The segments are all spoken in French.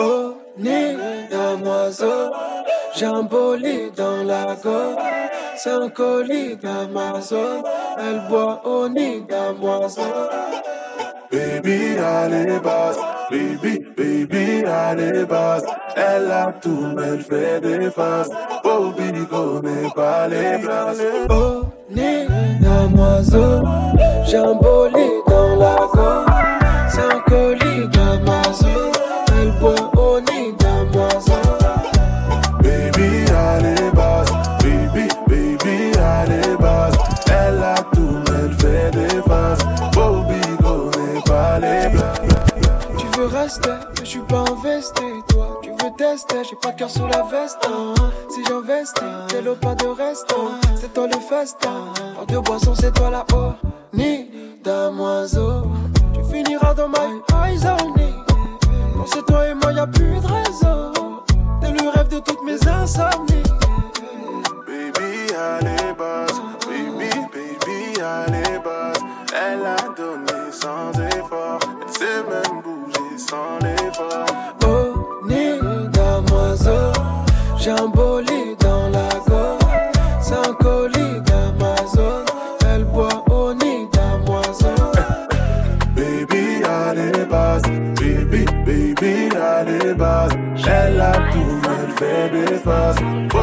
Au nid d'un oiseau, j'ai un bolide dans la gorge. C'est un colis d'Amazon, elle boit au nid d'un oiseau. Baby, allez, basse. Baby, baby, allez, basse. Elle a tout, mais elle fait des faces. Bobby connaît pas les places. Au nid d'un oiseau, j'ai un bolide dans la gorge. C'est un colis elle d'un oiseau. Baby, allez, basse. Baby, baby, allez, basse. Elle a tout, elle fait des faces. Bobby connaît pas les places. Tu veux rester, mais je suis pas investi. Toi, tu veux tester, j'ai pas de cœur sous la veste. hein. Si j'investis, t'es pas de reste. hein. C'est toi le festin. En deux boissons, c'est toi la haut. Ni d'un oiseau. Tu finiras dans my eyes only. C'est toi et moi, y a plus de réseau. T'es le rêve de toutes mes insomnies. Baby, allez, basse. Baby, baby, allez, basse. Elle a donné sans effort. Elle sait même bouger sans l'effort. Au nid d'un oiseau, j'ai un bolide des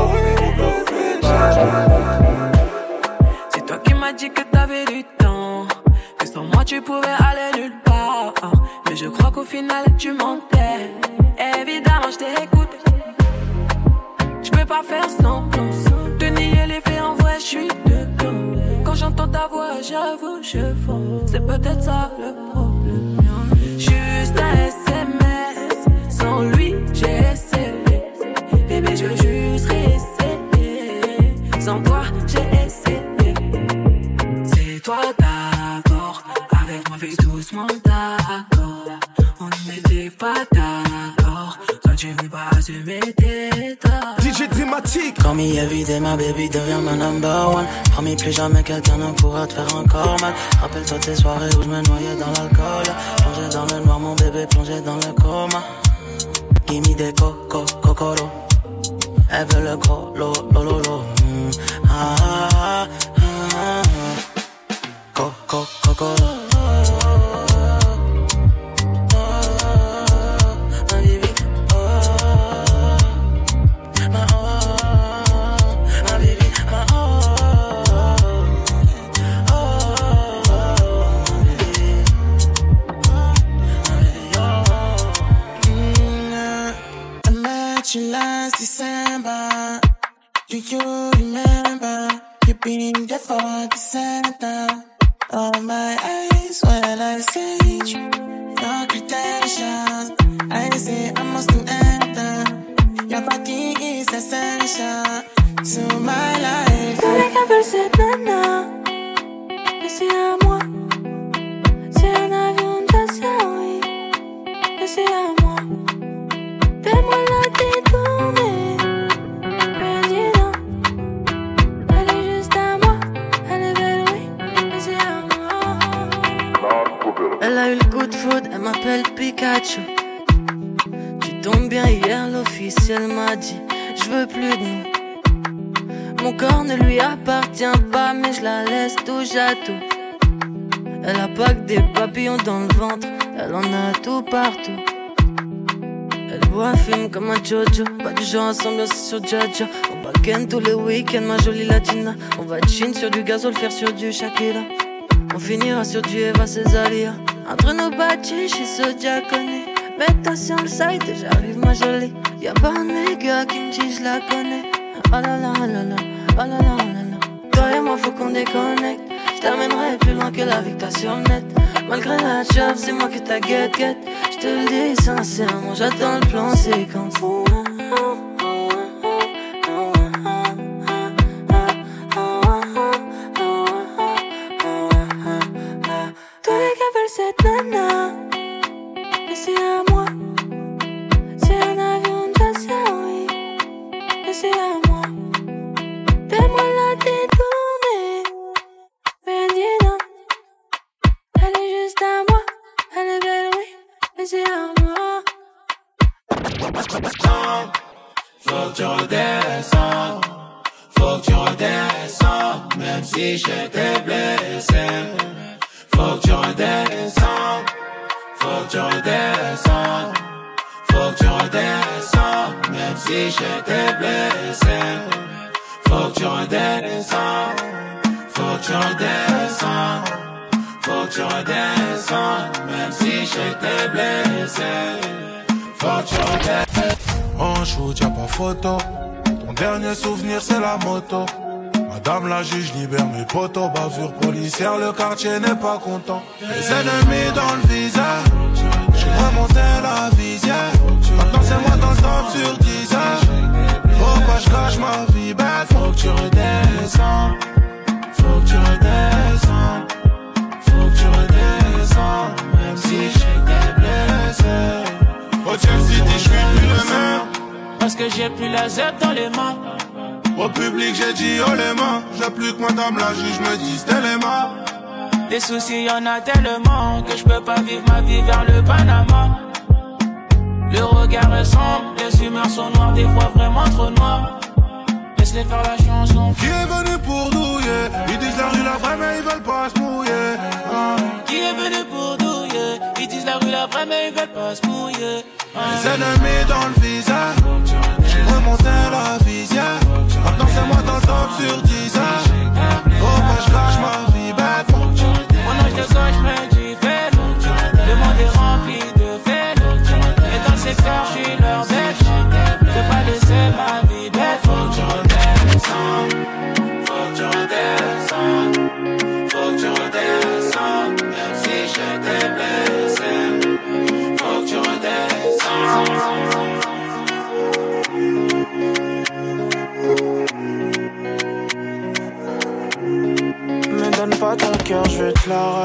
un Jojo, pas du genre ensemble, c'est sur Jaja. On va ken tous les week-ends, ma jolie latina. On va chin sur du gazole, faire sur du Shakira. On finira sur du Eva Cesaria. Entre nos bâtis, chez ce diaconé. Mets-toi sur le site et j'arrive, ma jolie. Y'a pas un nègre qui me dit je la connais. Oh là là, oh là là, oh là là, oh là là. Toi et moi, faut qu'on déconnecte. Je t'amènerai plus loin que la victoire sur net. Malgré la job, c'est moi que ta guette guette. Je te le dis sincèrement, j'attends le plan séquence. Shoot, y'a pas photo. Ton dernier souvenir, c'est la moto. Madame la juge libère mes potos. Bavure policière, le quartier n'est pas content. Les ennemis dans le visage. J'ai remonté la visière. Maintenant, c'est moi dans le top sur 10 Pourquoi je cache ma vie belle? Faut que tu redescends, faut que tu redescends, faut que tu redescends, même si j'étais blessé. Au Chelsea, je suis plus le même. Parce que j'ai plus la Z dans les mains. Au public, j'ai dit oh les mains. J'ai plus que madame la juge me dise téléma. Des soucis, y en a tellement que je peux pas vivre ma vie vers le Panama. Le regard est sombre, les humeurs sont noires, des fois vraiment trop noires. Laisse-les faire la chanson. Qui est venu pour douiller? Ils disent la rue la vraie, mais ils veulent pas se mouiller. Ah. Qui est venu pour douiller? Ils disent la rue la vraie, mais ils veulent pas se mouiller. Les ennemis dans le visage. J'ai remonté la visière. Maintenant, c'est moi dans le top sur 10 Pourquoi je cache ma vie bête Mon âge de gauche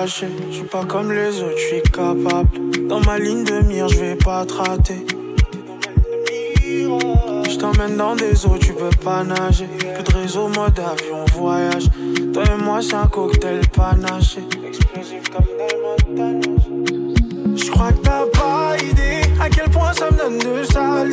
l'arracher. Je suis pas comme les autres, je suis capable. Dans ma ligne de mire, je vais pas te rater. Je t'emmène dans des eaux, tu peux pas nager. Plus de réseau, mode avion, voyage. Toi et moi, c'est un cocktail panaché. Explosif comme. Je crois que t'as pas idée à quel point ça me donne de sales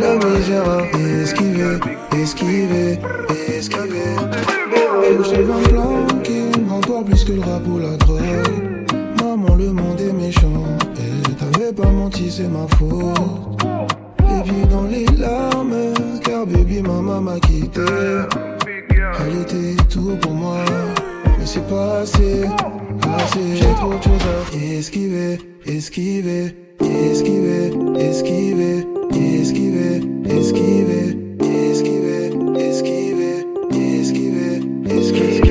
La misère, esquiver, esquiver, esquiver. Je trouve un plan qui me encore plus que le rap ou la drogue. Maman, le monde est méchant. Et t'avais pas menti, c'est ma faute. Baby dans les larmes, car baby maman m'a quitté. Elle était tout pour moi, mais c'est pas assez, assez. J'ai trop de choses à esquiver, esquiver, esquiver, esquiver, esquiver, esquiver, esquiver, esquiver, esquiver, esquiver.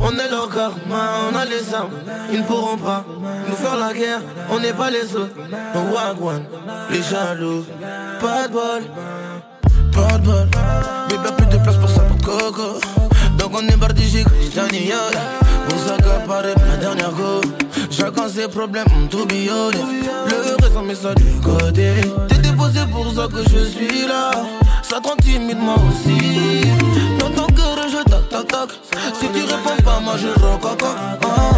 On est leur karma, on a les armes, ils ne pourront pas nous faire la guerre, on n'est pas les autres. On wagwan, les jaloux, pas de bol, pas de bol. Bébé, plus de place pour ça pour Coco. Donc on est chez Johnny Yo. On s'accapare la dernière go. Chacun ses problèmes, tout biolé. Le on met ça du côté. T'es déposé pour ça que je suis là. Ça te rend timide, moi aussi. Dans ton cœur, je tac tac tac. Si tu réponds pas, moi je rococo. Ah,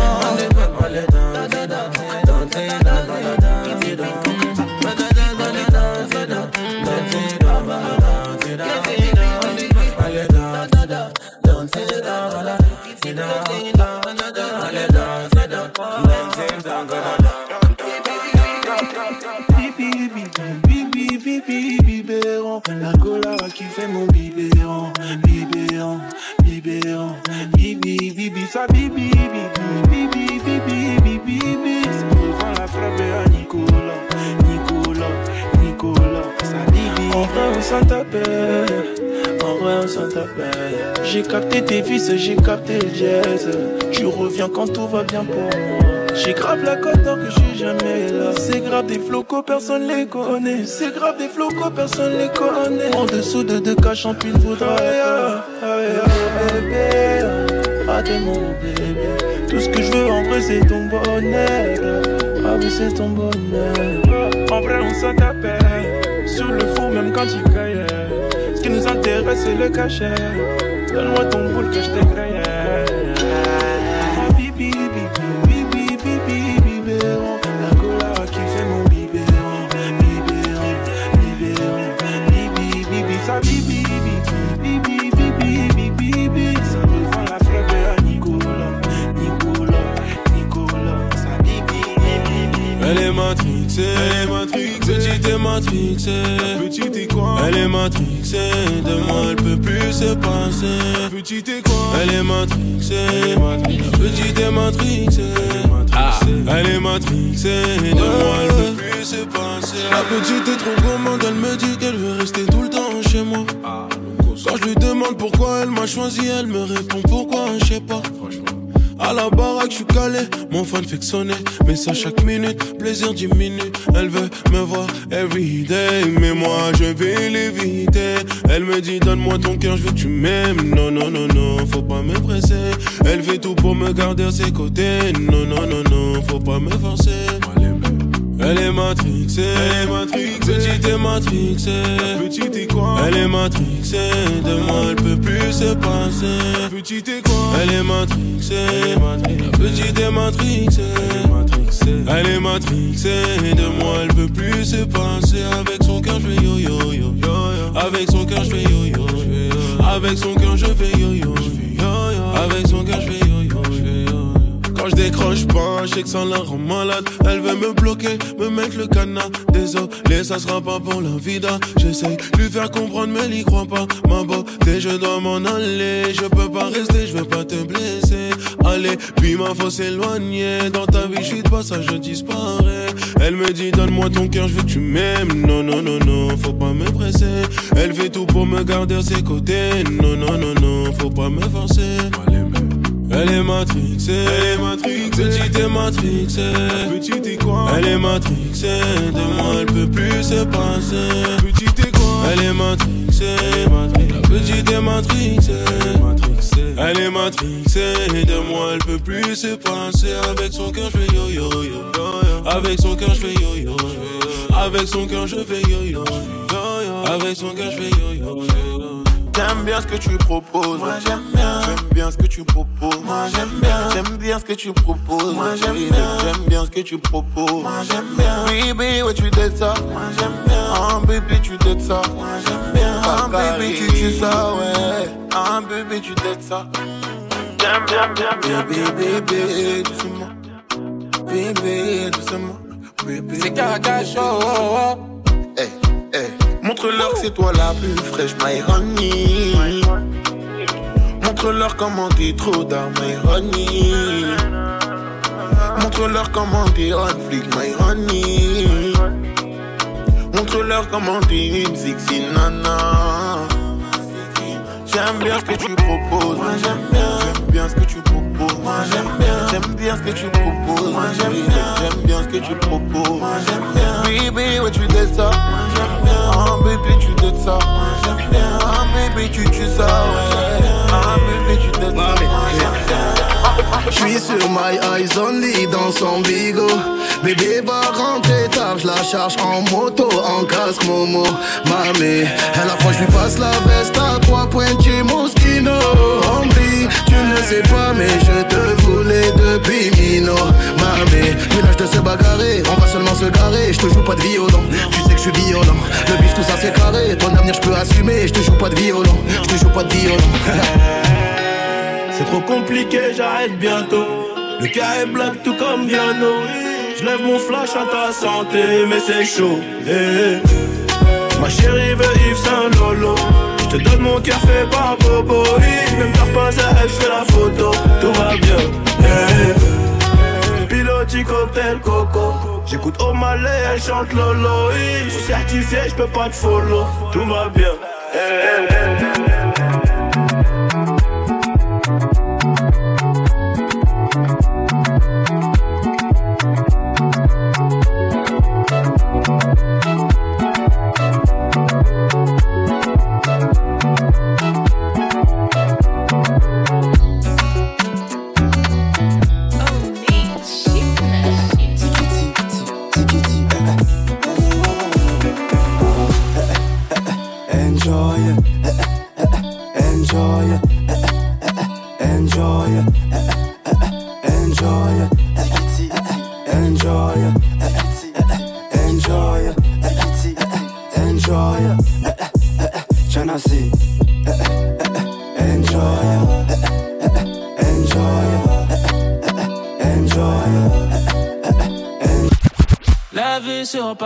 down, sit you La cola qui fait mon bibéron Bibéron, bibéron Bibi, bibi, ça bibi, bibi, bibi, bibi, bibi, bibi la frappe à Nicolas Nicolas, Nicolas, ça bibi On on s'en tape en. J'ai capté tes fils, j'ai capté le jazz. Tu reviens quand tout va bien pour moi. J'ai grave la cote tant que je suis jamais là. C'est grave des flocos, personne les connaît. C'est grave des flocos, personne les connaît. En dessous de deux cas, champine voudra. Ah, ah, ah, bébé, ah mon bébé. Tout ce que je veux en vrai, c'est ton bonheur. Ah oui, c'est ton bonheur. En vrai, on s'en tapait. Sur le fou, même quand tu caillais. Qui nous intéresse, c'est le cachet. Donne-moi ton boule que je t'écraye. Ah, matrixée, elle est matrixée, petite est matrixée, petite est quoi? Elle est matrixée, de moi elle peut plus se passer, petite est quoi? Elle est matrixée, petite est matrixée, ah. Elle est matrixée, de moi elle peut plus se passer. La petite est trop gourmande, elle me dit qu'elle veut rester tout le temps chez moi. Quand je lui demande pourquoi elle m'a choisi, elle me répond pourquoi, je sais pas. À la baraque, je suis calé, mon fan fait sonner. Mais ça chaque minute, plaisir diminue. Elle veut me voir everyday, mais moi je vais l'éviter. Elle me dit, donne-moi ton cœur, je veux que tu m'aimes. Non, non, non, non, faut pas me presser. Elle fait tout pour me garder à ses côtés. Non, non, non, non, faut pas me forcer. Elle est matrixée, elle est matrixée, petite est matrixée, petite est quoi? Elle est matrixée, de moi elle peut plus se passer, petite est quoi? Elle est matrixée, matrixée, petite est matrixée, elle est matrixée, de moi elle peut plus se passer, avec son cœur je fais yo yo yo, avec son cœur je fais yo yo, avec son cœur je fais yo yo, avec son cœur je fais yo yo. Je décroche pas, je sais que ça la rend malade. Elle veut me bloquer, me mettre le canard. Désolé, ça sera pas pour la vida. J'essaye lui faire comprendre, mais elle y croit pas. Ma beauté, je dois m'en aller. Je peux pas rester, je veux pas te blesser. Allez, puis ma faut s'éloigner. Dans ta vie, je suis de passage, je disparais. Elle me dit, donne-moi ton cœur, je veux que tu m'aimes. Non, non, non, non, faut pas me presser. Elle fait tout pour me garder à ses côtés. Non, non, non, non, faut pas me forcer. Elle est matrixée, elle est matrixée, petite est matrixée, petite est quoi? Elle est matrixée, de moi elle peut plus se passer, petite est quoi? Elle est matrixée, la petite est matrixée, elle est matrixée, de moi elle peut plus se passer, avec son cœur je fais yo yo yo, avec son cœur je fais yo yo, avec son cœur je fais yo yo, avec son cœur je fais yo yo. J'aime bien ce que tu proposes. Moi j'aime bien. J'aime bien ce que tu proposes. Moi j'aime bien. J'aime bien ce que tu proposes. Moi j'aime bien. J'aime bien ce que tu proposes. Moi j'aime bien. Baby, ouais tu dettes ça. Moi j'aime bien. Ah baby tu dettes ça. Moi j'aime bien. Ah baby tu tues ça ouais. Ah baby tu dettes ça. J'aime bien, bien, bien. Bébé, bébé, doucement. Bébé, doucement. Bébé. C'est Caracas Show. Hey, hey. Montre-leur que c'est toi la plus fraîche, my honey. Montre-leur comment t'es trop dans my honey. Montre-leur comment t'es on flic, my honey. Montre-leur comment t'es une sexy nana. J'aime bien ce que tu proposes. Moi j'aime bien. J'aime bien ce que tu proposes. Moi j'aime bien. J'aime bien ce que tu proposes. Moi j'aime bien. J'aime bien ce que tu proposes. Moi j'aime bien. Baby, ouais tu dettes ça. Moi j'aime bien. Ah baby tu dettes ça. Moi j'aime bien. Ah baby tu tues ça. Ouais. Bien. J'suis sur my eyes only dans son bigot Bébé va rentrer tard, j'la charge en moto, en casque Momo. Mamé, à la fois j'lui passe la veste à trois pointus Moschino Hombre, tu ne sais pas mais je te voulais depuis Mino. Mamé, village de se bagarrer, on va seulement se garer. Je te joue pas de violon, tu sais que je suis violent. Le bif tout ça c'est carré, ton avenir je peux assumer. Je te joue pas de violon, je te joue pas de violon C'est trop compliqué, j'arrête bientôt. Le cas est black tout comme Viano. Je lève mon flash à ta santé, mais c'est chaud. eh. Ma chérie veut Yves Saint Lolo. Je te donne mon cœur fait par Bobo Même t'as pas à je fais la photo Tout va bien hey. Piloti cocktail coco J'écoute O'Malley, elle chante Lolo Je suis certifié, je peux pas te follow Tout va bien duplicata.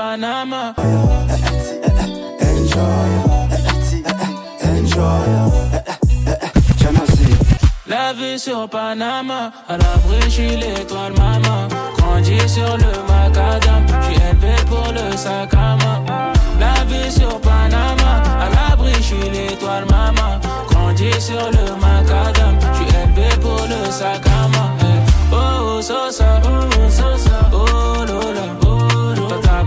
Panama. Enjoy, enjoy. La vue sur Panama, à l'abri, je l'étoile maman. Grandi sur le macadam, je suis élevé pour le sac à main. La vue sur Panama, à l'abri, je l'étoile maman. Grandi sur le macadam, je suis élevé pour le sac à main. Eh, oh, oh, so, so, oh, so, oh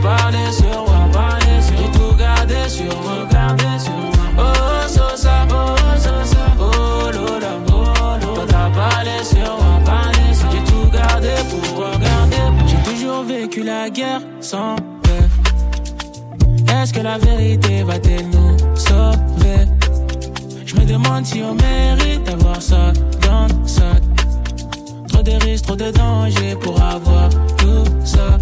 parler sur moi, parler sur J'ai tout gardé sur moi, gardé sur moi. Oh, Sosa, oh, Sosa, oh, Lola, oh, Lola. t'as parlé sur moi, parlé sur J'ai tout gardé pour regarder. J'ai toujours vécu la guerre sans peur. Est-ce que la vérité va-t-elle nous sauver? Je me demande si on mérite d'avoir ça dans ça. Trop de risques, trop de dangers pour avoir tout ça.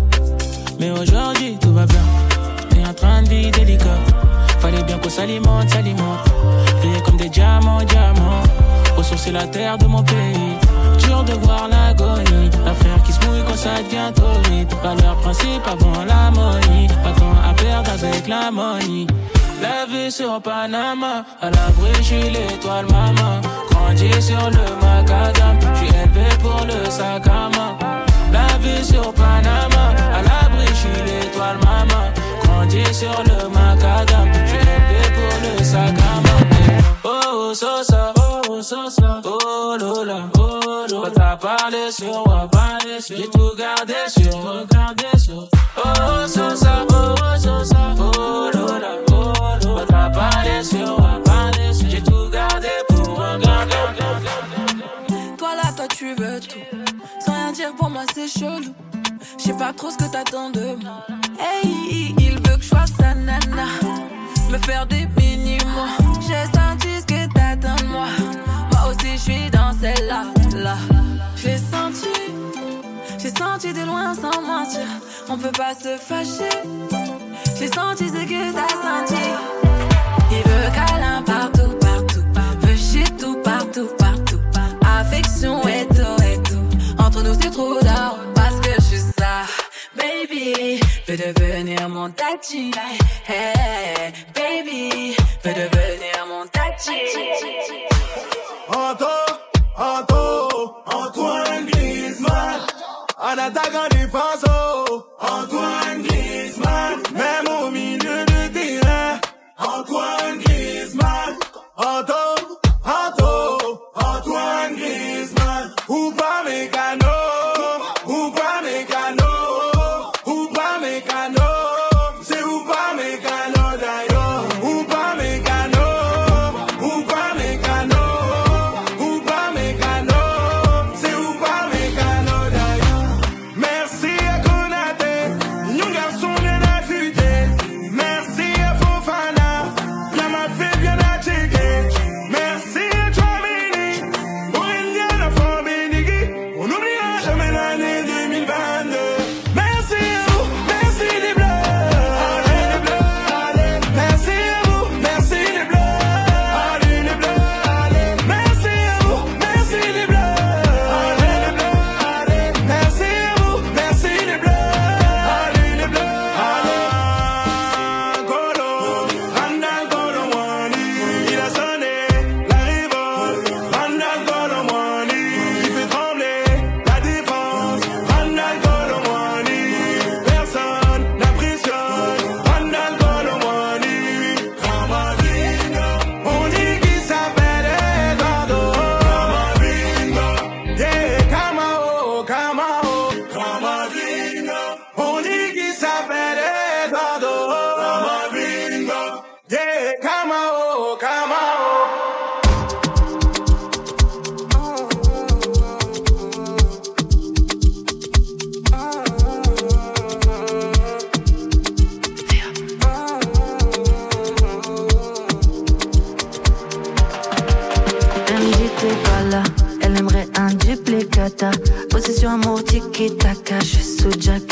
Mais aujourd'hui, tout va bien. T'es en train de vie délicat. Fallait bien qu'on s'alimente, s'alimente. Briller comme des diamants, diamants. Ressourcer la terre de mon pays. Dur de voir l'agonie. La frère qui se mouille quand ça devient torride. Valeur principe avant la money. Pas temps à perdre avec la money. La vue sur Panama, à l'abri, je l'étoile maman. Grandi sur le macadam, je suis élevé pour le sac à main. La vue sur Panama. Panama. À l'abri, je suis l'étoile maman. Grandi sur le macadam. Je rêvais pour le sac à main. Oh, sosa. Oh, sosa. Oh, lola. Oh, oh lola. Oh, T'as sur moi, parlé sur. J'ai tout gardé sur. Tout gardé sur. Oh, oh, sosa. Oh, oh, sosa. Oh, lola. Oh, lola. Sur moi. J'ai tout gardé pour. Toi là, toi tu veux tout. Sans rien dire pour moi, c'est chelou. Je sais pas trop ce que t'attends de moi. Hey, il veut que je fasse sa nana. Me faire des minimums. J'ai senti ce que t'attends de moi. Moi aussi, je suis dans celle-là. Là. J'ai senti, j'ai senti de loin sans mentir. On peut pas se fâcher. J'ai senti ce que t'as senti. Il veut câlin partout, partout. Veut chez tout, partout, partout. Affection et tout, et tout. Entre nous, c'est trop Fais devenir mon tachi. Hey, baby, fais devenir mon tachi. Anto, Anto, Antoine Griezmann. En attaque en défense, Antoine Griezmann.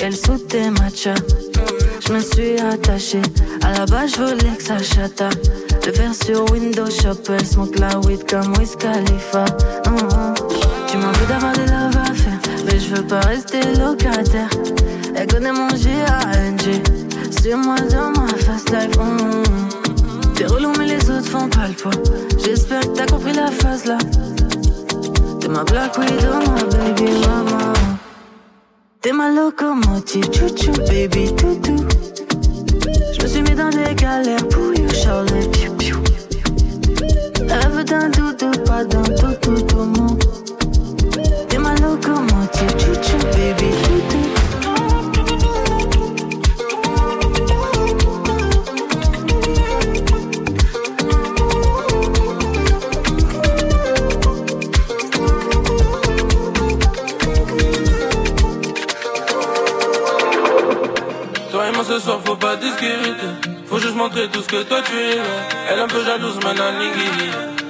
Elle sous tes matchas. Je me suis attachée. À la base, je que ça chata. Le faire sur Windows Shop, elle smoke la weed comme Wiz Khalifa. Hum, hum. Tu m'en veux d'avoir des love à faire, mais je veux pas rester locataire. Elle connaît mon G-A-N-G. C'est moi dans ma fast life. hum. T'es relou, mais les autres font pas le poids. J'espère que t'as compris la phase là. T'es ma black widow, ma baby mama. T'es ma locomotive, chouchou, baby toutou. Je me suis mis dans des galères pour you, Charlie, piou piou. Veut d'un doudou, pas d'un toutou, tout mon. T'es ma locomotive, chouchou, baby toutou. Soir faut pas discuter Faut juste montrer tout ce que toi tu es Elle un peu jalouse maintenant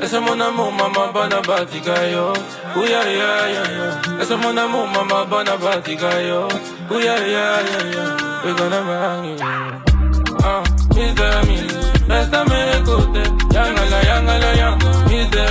Et c'est mon amour maman banabatika yo Ouya ya ya ya Et c'est mon amour maman banabatika yo Ouya ya ya ya We gonna bang it. Ah, Mr. Me Reste à mes côtés. Yangala yangala yang Mr. Me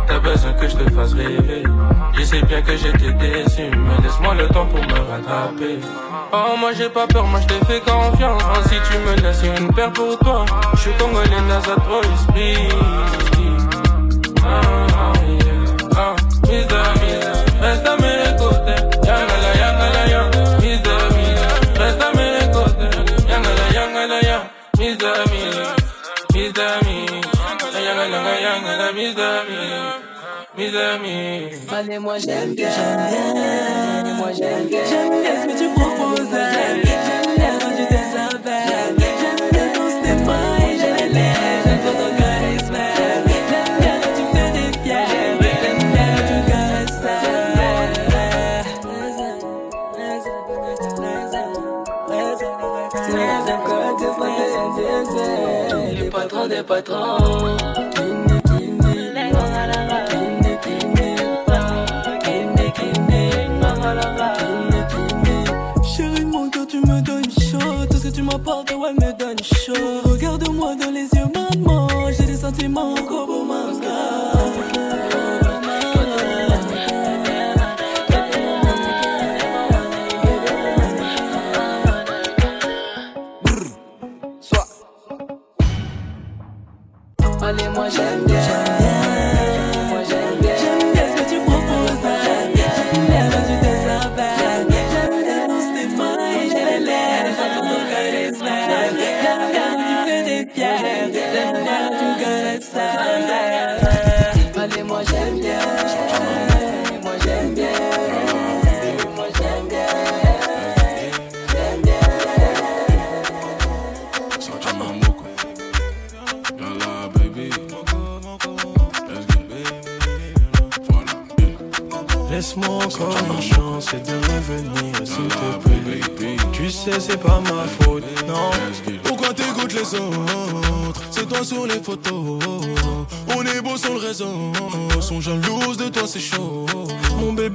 besoin que je te fasse rêver. Je sais bien que j'étais déçu Mais laisse-moi le temps pour me rattraper. Oh moi j'ai pas peur, moi je te fais confiance. Oh, Si tu me laisses une paire pour toi. Je suis congolais, NASA trop esprit. Ah, ah, yeah. ah, reste à mes côtés. Yangala, yangala, yang Miss Dami, reste à mes côtés. Yangala, yangala, yang Miss Dami, Miss Dami Yangala, yangala, Miss Dami Miss Dami Allez, moi j'aime bien, j'aime moi j'aime bien, j'aime bien ce que tu proposes, j'aime bien, j'aime bien quand tu te savais, j'aime bien quand c'était moi et j'aime bien, me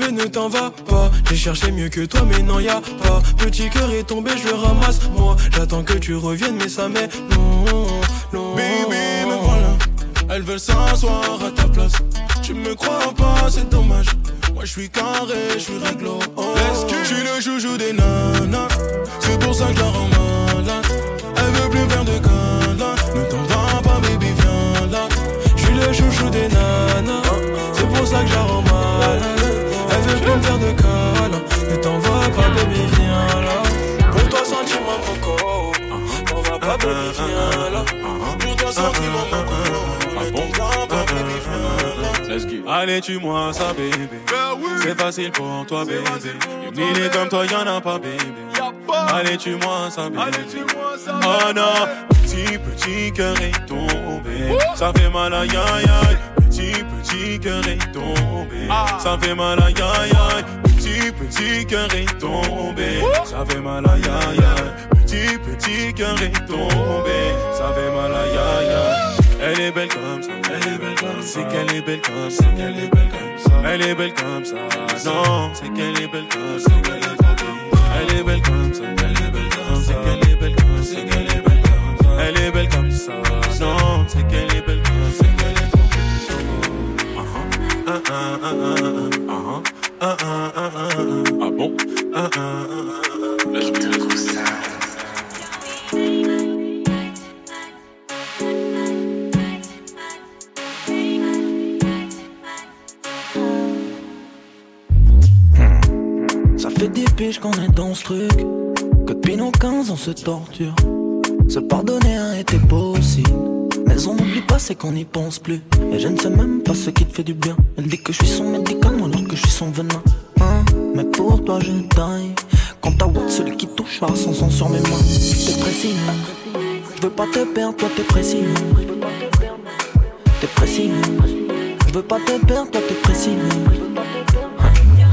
bébé ne t'en va pas. J'ai cherché mieux que toi, mais non, y a pas. Petit cœur est tombé, je le ramasse. Moi, j'attends que tu reviennes, mais ça m'est non, non. Baby, me voilà. Elles veulent s'asseoir à ta place. Tu me crois pas, c'est dommage. Moi je suis carré, je suis réglo. Oh. Je suis le joujou des nanas. C'est pour ça que je la rends malade. Elle veut plus faire de câlins. Ne t'en va pas, baby, viens là. Je suis le chouchou des nanas. C'est pour ça que je la rends. De câlins. Ne t'en va pas, baby, viens là. Pour toi, sentiment coco. On va pas, baby, viens là. Pour toi, sentiment coco. Ne t'en va pas, baby, viens là. Allez, tue-moi ça. Bah oui. C'est facile pour toi, bébé. Une idée comme toi, y'en a pas, bébé. Allez, tue-moi ça, bébé. Oh non, petit, petit cœur est tombé. Ça fait mal à ya Petit, petit cœur est tombé. Ça fait mal à ya Petit, petit cœur est tombé. Ça fait mal à ya Petit, petit cœur est tombé. Ça fait mal à ya Elle est belle comme ça, elle est belle comme ça. C'est qu'elle est belle comme ça, qu'elle est belle comme ça. Elle est belle comme ça, non, c'est qu'elle est belle comme ça, qu'elle est belle comme ça. Elle est belle comme ça, Ça. Fait des qu'on est dans ce truc. Que depuis nos 15, on se torture. Se pardonner était possible. Mais on n'oublie pas c'est qu'on n'y pense plus. Et je ne sais même pas ce qui te fait du bien. Elle dit que je suis son médicament alors que je suis son venin. Hein? Mais pour toi je taille. Quand ta Watt celui qui touchera son sang sur mes mains. T'es précis Je veux pas te perdre toi t'es précis T'es précis Je veux pas te perdre toi t'es précis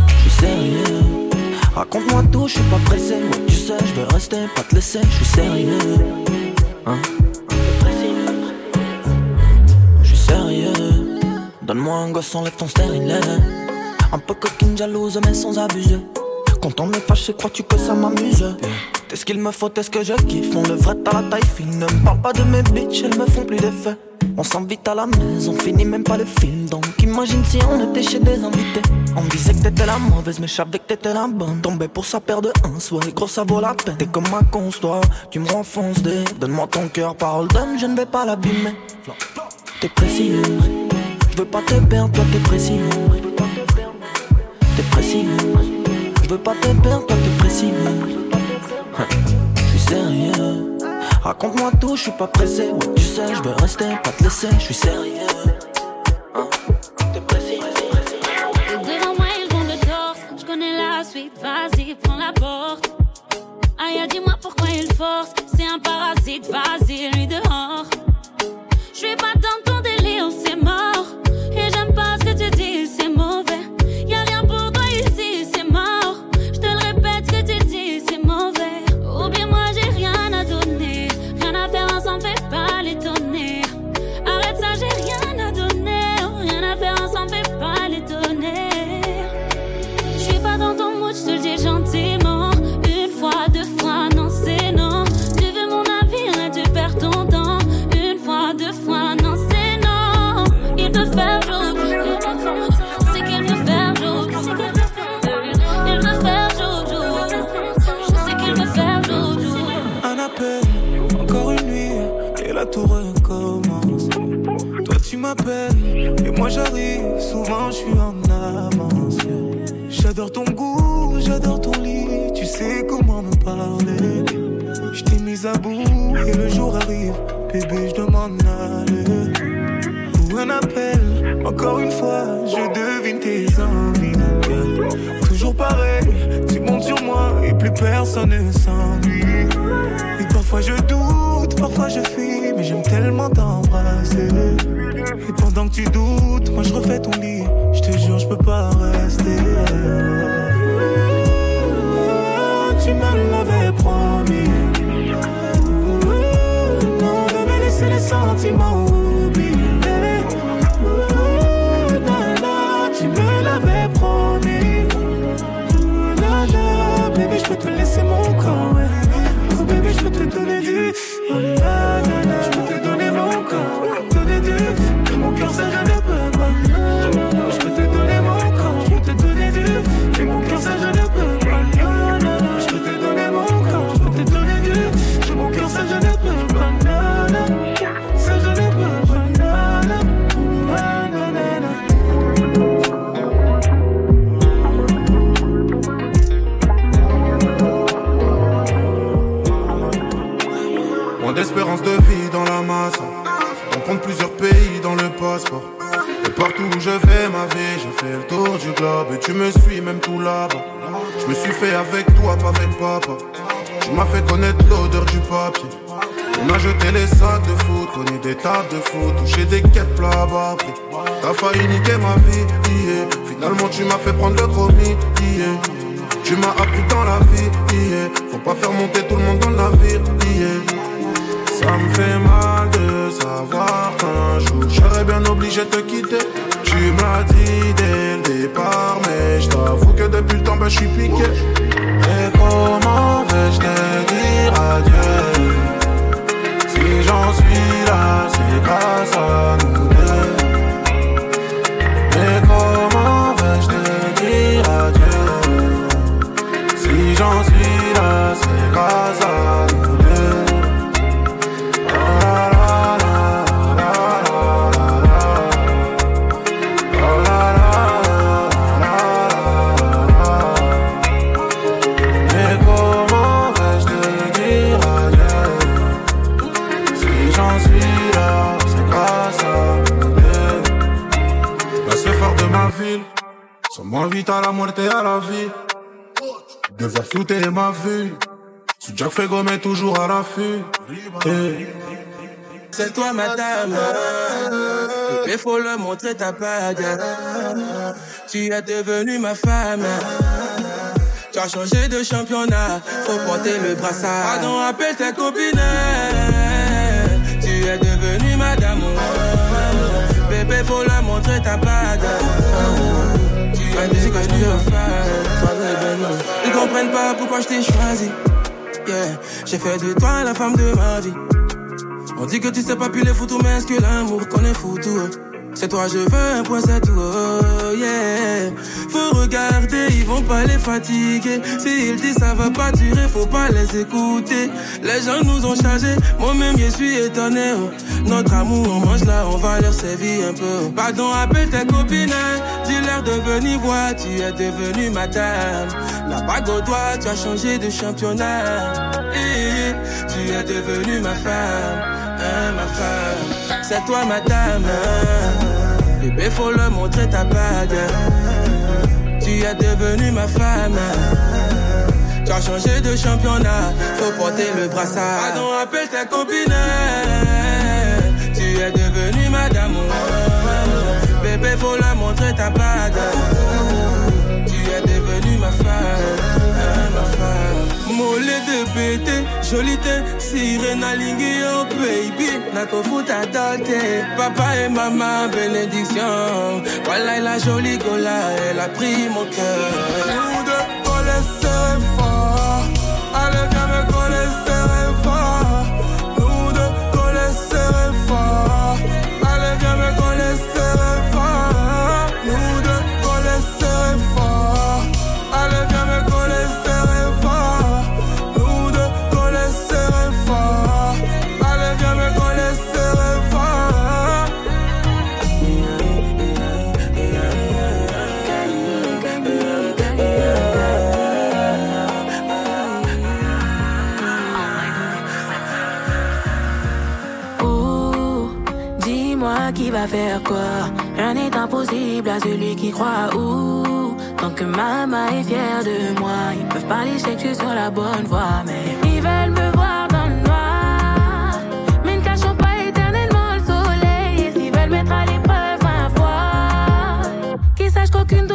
Je suis sérieux Raconte-moi tout, je suis pas pressé. Ouais, tu sais, je vais rester, pas te laisser, je suis sérieux. Hein? Donne-moi un gosse, enlève ton stérilet. Un peu coquine, jalouse, mais sans abuser. Quand on est fâché, crois-tu que ça m'amuse? T'es ce qu'il me faut, t'es ce que je kiffe? On le vrai à la taille fine. Ne me parle pas de mes bitches, elles me font plus d'effet. On s'invite à la maison, finit même pas le film. Donc imagine si on était chez des invités. On disait que t'étais la mauvaise, mais je savais que t'étais la bonne. Tombé pour sa paire de 1, soit gros, ça vaut la peine. T'es comme ma conce, toi, tu me renfonces des. Donne-moi ton cœur, parole d'homme, je ne vais pas l'abîmer. T'es précis, je veux pas te perdre, toi t'es précis. T'es précis, je veux pas te perdre, toi t'es précis. Je suis sérieux. Raconte-moi tout, je suis pas pressé. Ouais, tu sais, je veux rester, pas te laisser, je suis sérieux. Hein? Devant moi, ils vont le torse. Je connais la suite, vas-y, prends la porte. Aïe, dis-moi pourquoi il force. C'est un parasite, vas-y, lui dehors. Je vais pas dans Et moi j'arrive, souvent je suis en avance. J'adore ton goût, j'adore ton lit, tu sais comment me parler. Je t'ai mise à bout, et le jour arrive, bébé je demande aller. Ou un appel, encore une fois, je devine tes envies. Toujours pareil, tu montes sur moi, et plus personne ne s'ennuie. Et parfois je doute, parfois je fuis, mais j'aime tellement t'embrasser. Et pendant que tu doutes, moi je refais ton lit, je te jure, je peux pas rester. Tu me l'avais promis. On devait laisser les sentiments oubliés. Tu me l'avais promis. Nana, Bébé, je peux te laisser mon corps. ouais. Oh bébé, je peux te donner du. Oh De vie dans la masse. On compte plusieurs pays dans le passeport. Et partout où je vais ma vie, je fais le tour du globe et tu me suis même tout là-bas. Je me suis fait avec toi, pas avec papa. Tu m'as fait connaître l'odeur du papier. On a jeté les sacs de foot, connu des tables de foot, touché des quêtes plats bas T'as failli niquer ma vie, yeah. Finalement tu m'as fait prendre le chromie, yeah. Tu m'as appris dans la vie, yeah. Faut pas faire monter tout le monde dans le navire. Ça me fait mal de savoir qu'un jour j'aurais bien obligé de te quitter. Tu m'as dit dès le départ, mais je t'avoue que depuis le temps, ben, je suis piqué. Et comment vais-je te dire adieu? Si j'en suis là, c'est grâce à nous deux. Mais comment vais-je te dire adieu? Si j'en suis là, c'est grâce à nous Moi vite à la muerte et à la vie. Devais flouter ma vue. Ce Jack fait gommer toujours à l'affût. Hey. C'est toi madame. Il faut le montrer ta bague. Tu es devenue ma femme. Tu as changé de championnat. Faut porter le brassard. Pardon appelle tes copines Tu es devenue madame. Bébé faut le montrer ta bague ils comprennent pas pourquoi je t'ai choisi. Yeah, j'ai fait de toi la femme de ma vie. On dit que tu sais pas plus les photos, mais est-ce que l'amour connaît photo? C'est toi, je veux un point, c'est tout. Faut regarder, ils vont pas les fatiguer. S'ils disent ça va pas durer, faut pas les écouter. Les gens nous ont chargés, moi-même je suis étonné. Notre amour, on mange là, on va leur servir un peu. Pardon, appelle tes copines, dis-leur de venir voir, tu es devenue madame. La bague au doigt, tu as changé de championnat. Tu es devenue ma femme, hein, ma femme. C'est toi, madame. Bébé, faut le montrer ta bague. Tu es devenue ma femme. Tu as changé de championnat, faut porter le brassard. Pardon, appelle tes copines. Tu es devenue madame. Bébé, faut le montrer ta bague. Tu es devenue ma femme. Mollet de pété, jolité, sirène aligné oh baby, nako futa doté. Papa et maman, bénédiction. Voilà la jolie gola, elle a pris mon cœur. Rien n'est impossible à celui qui croit où Tant que maman est fière de moi. Ils peuvent parler, je sais que sur la bonne voie Mais ils veulent me voir dans le noir. Mais ne cachons pas éternellement le soleil. Et s'ils veulent mettre à l'épreuve ma foi. Qu'ils sachent qu'aucune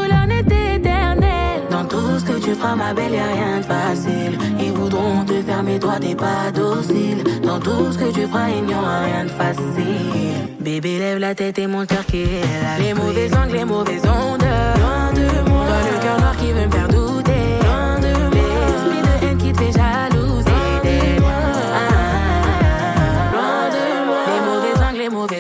tu feras ma belle y'a rien de facile Ils voudront te faire mais toi t'es pas docile Dans tout ce que tu feras il n'y aura rien de facile Bébé, lève la tête et mon cœur qui est là. Les mauvais angles, les mauvaises ondes. Loin de moi. Dans le cœur noir qui veut me faire douter. Loin de moi. L'esprit de haine qui te fait jalouser. Loin de moi. Les mauvais angles, les mauvaises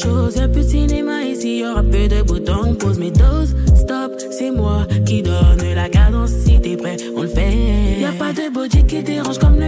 chose. Y'a plus de cinéma ici, y aura peu de boutons. Pose mes doses, stop, c'est moi qui donne la cadence. Si t'es prêt, on le fait. Y'a pas de body qui dérange comme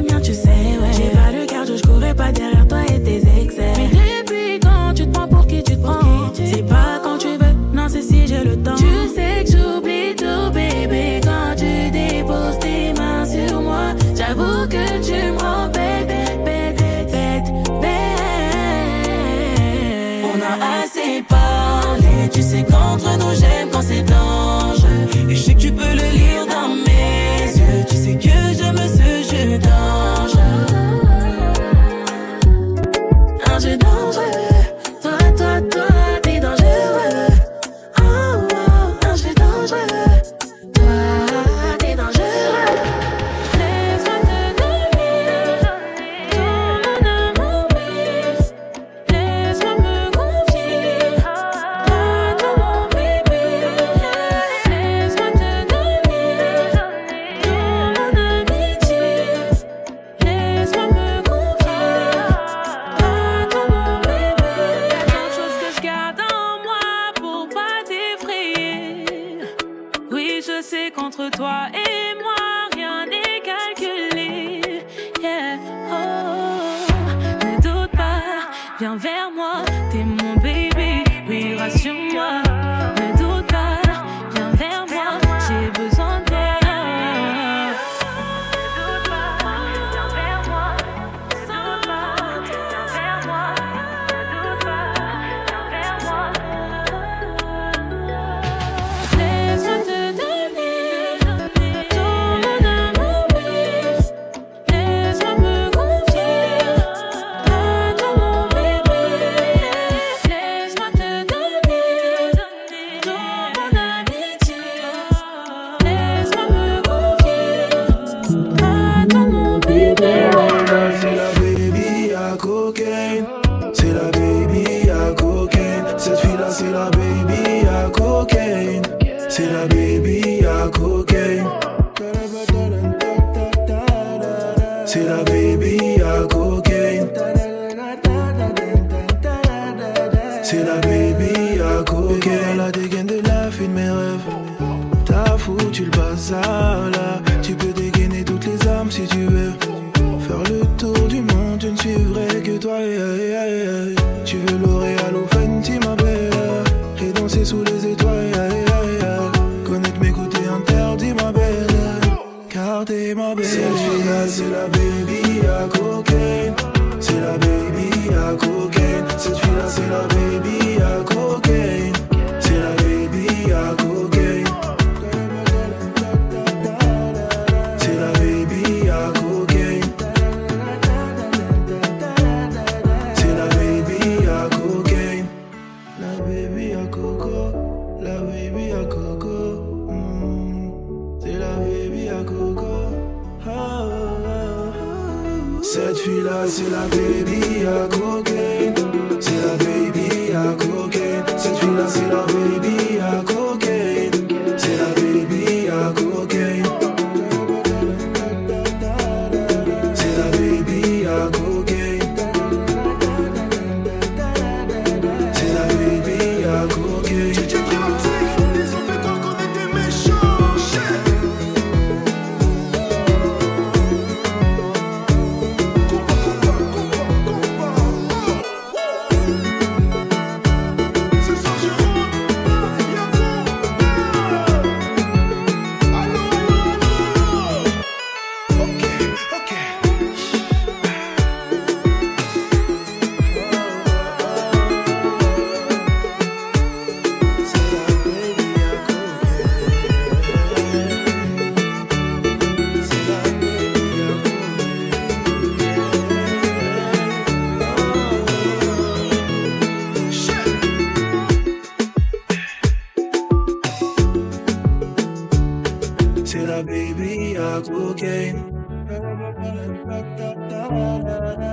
la cocaine.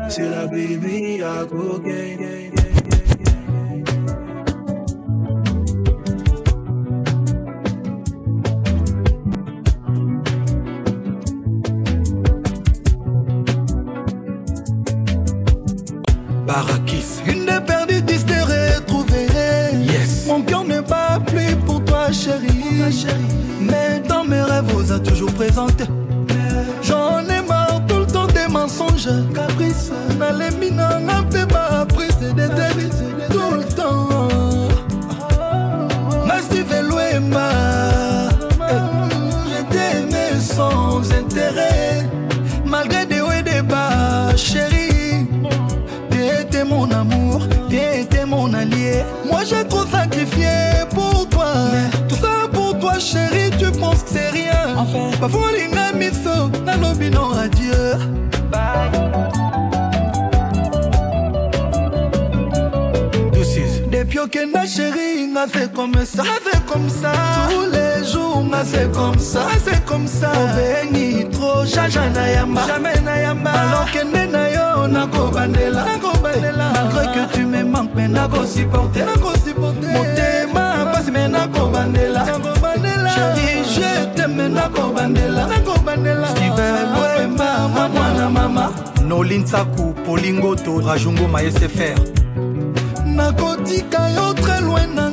C'est la baby à cocaine. jamais nayamba alokende na yo nakobandela malgré que tu me manque me nakosupporte motema pasi me nakobandela chéri je teme nakobandela stivenboema mwa mwana mama. Nolinsaku polingoto rajungo mayese fer. Nakotika yo très loin na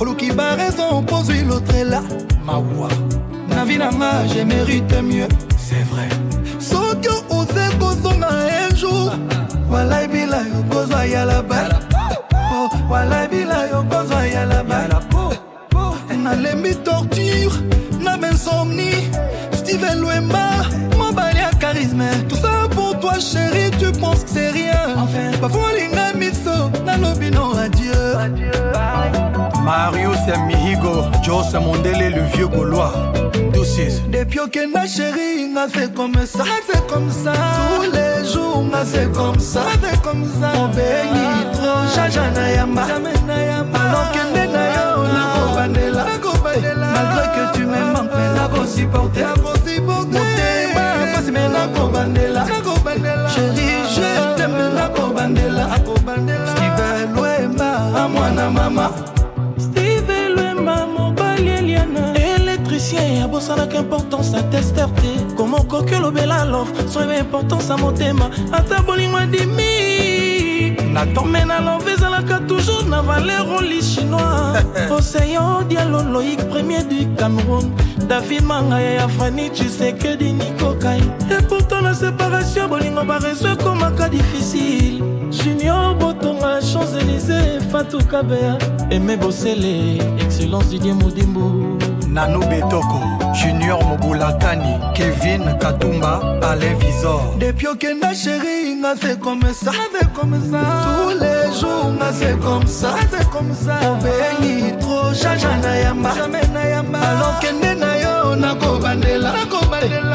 oluki baraison pozwi lotrela mawa na vi na nga je mérite mieux. C'est vrai. Soki oze kozonga un jour. Walai bila yo kozwa yala bala walai bila yo kozwa yala bala nalembi torture na bensomni steven lwemba mobali ya charisme. Tout ça pour toi chéri tu penses que c'est rien. Parfois marius mihigo jos mondele le vieux gaulois. Depuis okenda chéri nga fait comme ça fait comme ça. Tous les jours nga fait comme ça fait comme ça. Obengi trop jaja na yamba alors kende na yo nakobandela malgré que tu me manques mais nakosupporter motema pasi me nakobandela chéri je t'aime nakobandela steven lwemba mwana mama abosalaka importance ya tester te. Koma okoki olobela love soyeba importance ya motema ata bolingo adimi. Me na love ezalaka toujours na valer oli chinois. Oseyan dialo loïk premier du cameroun. David mangaya ya fani chisekedi nikokai et pourtant na séparation bolingo bareso ekomaka difficile. Junior botonga champs élysée fatou kabea. Eme bosele excellence didie modimbu nano betoko junior mobulakani kevin katumba alain visor depuis okenda chéri nga fait comme ça fait comme ça. Tous les jours fait comme ça fait comme ça. Trop jaja na yamba. Alors kende na yo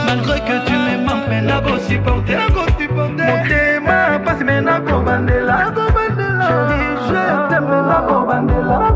malgré que tu me manques mais nakosupporter motema pasi me nakobandela chéri je t'aime nakobandela